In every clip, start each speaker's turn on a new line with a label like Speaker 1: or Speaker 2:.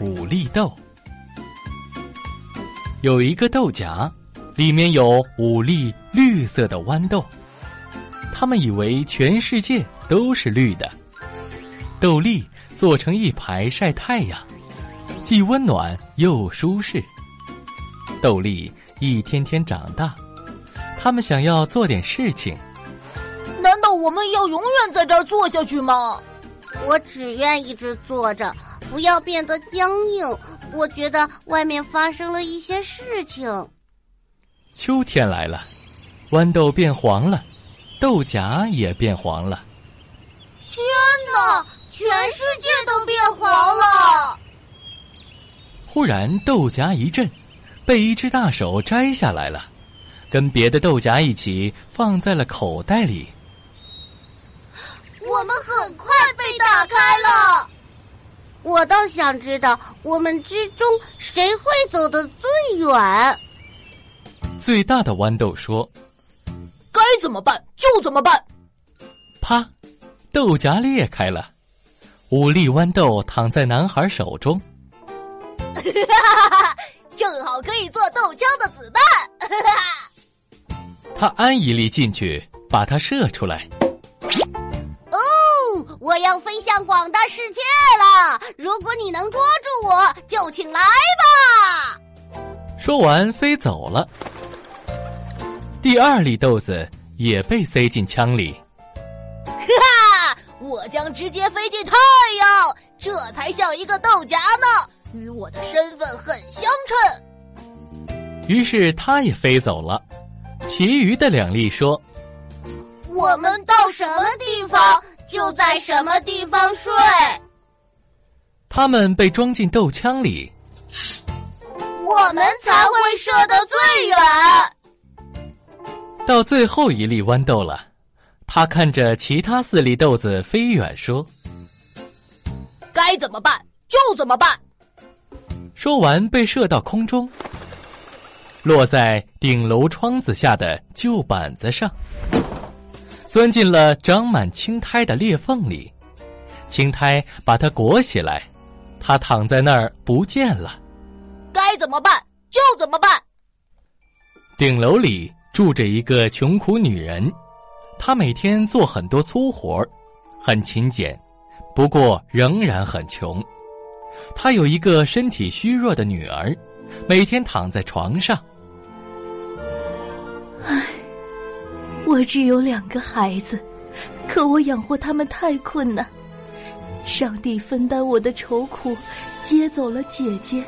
Speaker 1: 五粒豆，有一个豆荚，里面有五粒绿色的豌豆。他们以为全世界都是绿的。豆粒做成一排晒太阳，既温暖又舒适。豆粒一天天长大，他们想要做点事情。
Speaker 2: 难道我们要永远在这儿坐下去吗？
Speaker 3: 我只愿一直坐着，不要变得僵硬。我觉得外面发生了一些事情。
Speaker 1: 秋天来了，豌豆变黄了，豆荚也变黄了。
Speaker 2: 天哪！全世界都变黄了。
Speaker 1: 忽然，豆荚一震，被一只大手摘下来了，跟别的豆荚一起放在了口袋里。
Speaker 2: 我们很快被打开了。
Speaker 3: 我倒想知道，我们之中谁会走得最远？
Speaker 1: 最大的豌豆说：“
Speaker 2: 该怎么办就怎么办。”
Speaker 1: 啪，豆荚裂开了，五粒豌豆躺在男孩手中。
Speaker 2: 哈哈，正好可以做豆浆的子弹。哈哈，
Speaker 1: 他安一粒进去，把它射出来。
Speaker 2: 我要飞向广大世界了！如果你能捉住我，就请来吧。
Speaker 1: 说完，飞走了。第二粒豆子也被塞进枪里。
Speaker 2: 哈哈！我将直接飞进太阳，这才像一个豆荚呢，与我的身份很相称。
Speaker 1: 于是，他也飞走了。其余的两粒说：“
Speaker 2: 我们到什么地方？”就在什么地方睡？
Speaker 1: 他们被装进豆枪里，
Speaker 2: 我们才会射得最远。
Speaker 1: 到最后一粒豌豆了，他看着其他四粒豆子飞远，说：“
Speaker 2: 该怎么办就怎么办。”
Speaker 1: 说完，被射到空中，落在顶楼窗子下的旧板子上。钻进了长满青苔的裂缝里，青苔把它裹起来，它躺在那儿不见了。
Speaker 2: 该怎么办就怎么办。
Speaker 1: 顶楼里住着一个穷苦女人，她每天做很多粗活很勤俭，不过仍然很穷。她有一个身体虚弱的女儿，每天躺在床上。
Speaker 4: 我只有两个孩子，可我养活他们太困难。上帝分担我的愁苦，接走了姐姐，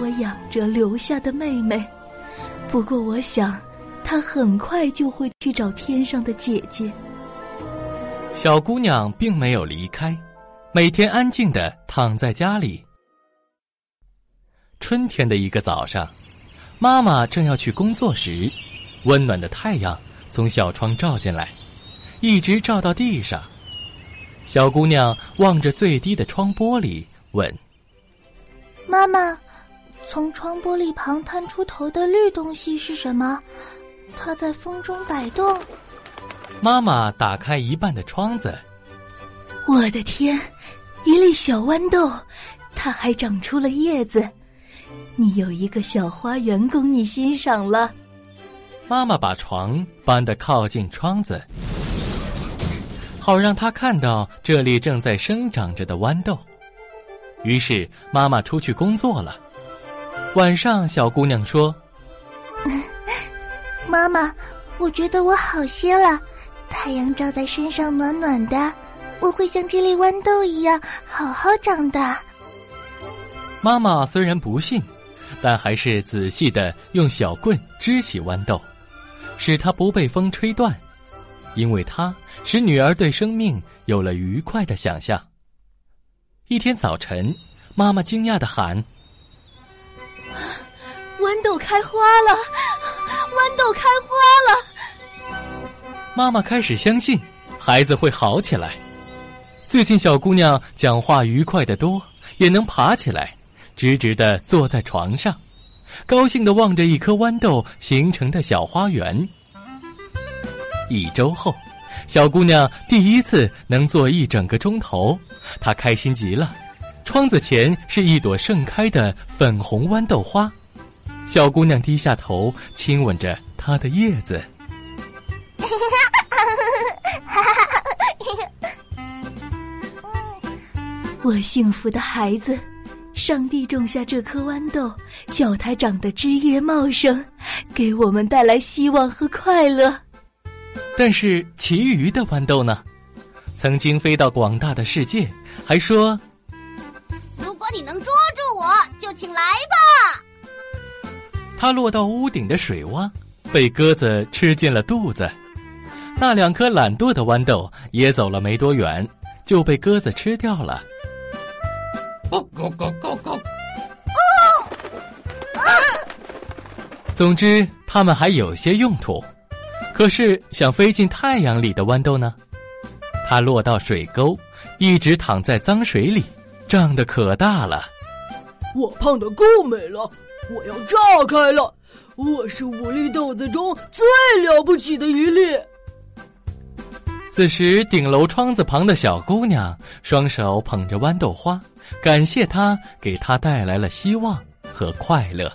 Speaker 4: 我养着留下的妹妹。不过我想，她很快就会去找天上的姐姐。
Speaker 1: 小姑娘并没有离开，每天安静的躺在家里。春天的一个早上，妈妈正要去工作时，温暖的太阳。从小窗照进来，一直照到地上。小姑娘望着最低的窗玻璃，问：“
Speaker 4: 妈妈，从窗玻璃旁探出头的绿东西是什么？它在风中摆动。”
Speaker 1: 妈妈打开一半的窗子。
Speaker 4: 我的天，一粒小豌豆，它还长出了叶子。你有一个小花园供你欣赏了。
Speaker 1: 妈妈把床搬得靠近窗子，好让他看到这里正在生长着的豌豆。于是妈妈出去工作了。晚上，小姑娘说：“
Speaker 4: 妈妈，我觉得我好些了，太阳照在身上暖暖的，我会像这粒豌豆一样好好长大。”
Speaker 1: 妈妈虽然不信，但还是仔细的用小棍支起豌豆。使它不被风吹断，因为它使女儿对生命有了愉快的想象。一天早晨，妈妈惊讶的喊：“
Speaker 4: 豌豆开花了！豌豆开花了！”
Speaker 1: 妈妈开始相信孩子会好起来。最近小姑娘讲话愉快的多，也能爬起来，直直的坐在床上，高兴的望着一颗豌豆形成的小花园。一周后，小姑娘第一次能坐一整个钟头，她开心极了。窗子前是一朵盛开的粉红豌豆花，小姑娘低下头亲吻着它的叶子。
Speaker 4: 我幸福的孩子，上帝种下这颗豌豆，叫它长得枝叶茂盛，给我们带来希望和快乐。
Speaker 1: 但是其余的豌豆呢？曾经飞到广大的世界，还说：“
Speaker 3: 如果你能捉住我，就请来吧。”
Speaker 1: 它落到屋顶的水洼，被鸽子吃进了肚子。那两颗懒惰的豌豆也走了没多远，就被鸽子吃掉了。咕咕咕咕咕！总之，它们还有些用途。可是，想飞进太阳里的豌豆呢？它落到水沟，一直躺在脏水里，胀得可大了。
Speaker 5: 我胖的够美了，我要炸开了！我是五粒豆子中最了不起的一粒。
Speaker 1: 此时，顶楼窗子旁的小姑娘双手捧着豌豆花，感谢他给他带来了希望和快乐。